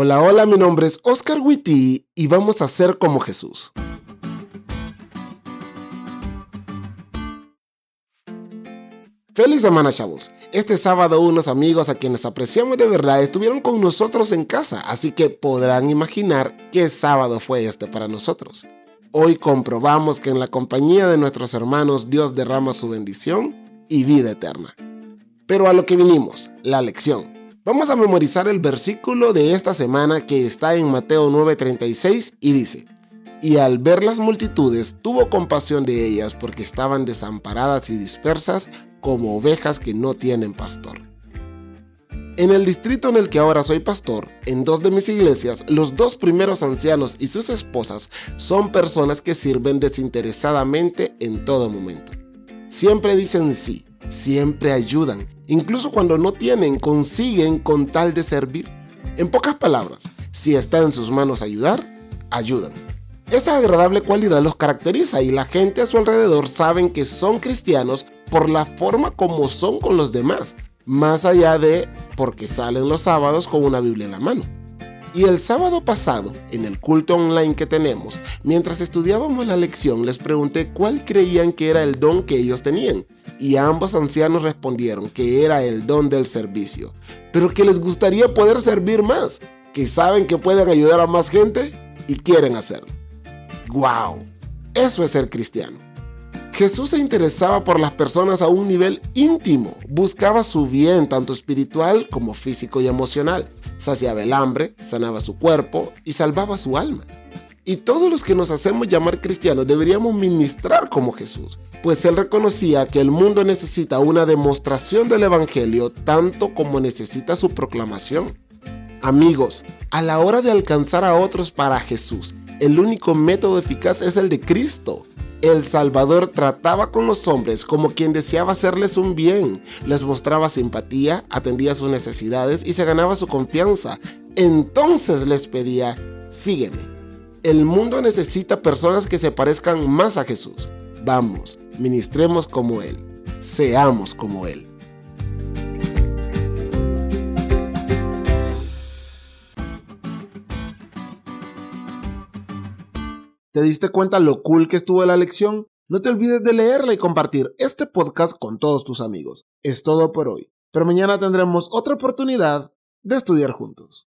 Hola, hola, mi nombre es Oscar Witty y vamos a ser como Jesús. Feliz semana, chavos. Este sábado unos amigos a quienes apreciamos de verdad estuvieron con nosotros en casa, así que podrán imaginar qué sábado fue este para nosotros. Hoy comprobamos que en la compañía de nuestros hermanos Dios derrama su bendición y vida eterna. Pero a lo que vinimos, la lección. Vamos a memorizar el versículo de esta semana que está en Mateo 9:36 y dice, y al ver las multitudes tuvo compasión de ellas porque estaban desamparadas y dispersas como ovejas que no tienen pastor. En el distrito en el que ahora soy pastor, en dos de mis iglesias, los dos primeros ancianos y sus esposas son personas que sirven desinteresadamente en todo momento. Siempre dicen sí, siempre ayudan Incluso cuando no tienen, consiguen con tal de servir. En pocas palabras, si está en sus manos ayudar, ayudan. Esa agradable cualidad los caracteriza y la gente a su alrededor saben que son cristianos por la forma como son con los demás, más allá de porque salen los sábados con una Biblia en la mano. Y el sábado pasado, en el culto online que tenemos, mientras estudiábamos la lección, les pregunté cuál creían que era el don que ellos tenían y ambos ancianos respondieron que era el don del servicio, pero que les gustaría poder servir más, que saben que pueden ayudar a más gente y quieren hacerlo. ¡Wow! Eso es ser cristiano. Jesús se interesaba por las personas a un nivel íntimo, buscaba su bien tanto espiritual como físico y emocional, saciaba el hambre, sanaba su cuerpo y salvaba su alma. Y todos los que nos hacemos llamar cristianos deberíamos ministrar como Jesús, pues él reconocía que el mundo necesita una demostración del Evangelio tanto como necesita su proclamación. Amigos, a la hora de alcanzar a otros para Jesús, el único método eficaz es el de Cristo. El Salvador trataba con los hombres como quien deseaba hacerles un bien, les mostraba simpatía, atendía sus necesidades y se ganaba su confianza. Entonces les pedía, sígueme. El mundo necesita personas que se parezcan más a Jesús. Vamos, ministremos como Él. Seamos como Él. ¿Te diste cuenta lo cool que estuvo la lección? No te olvides de leerla y compartir este podcast con todos tus amigos. Es todo por hoy, pero mañana tendremos otra oportunidad de estudiar juntos.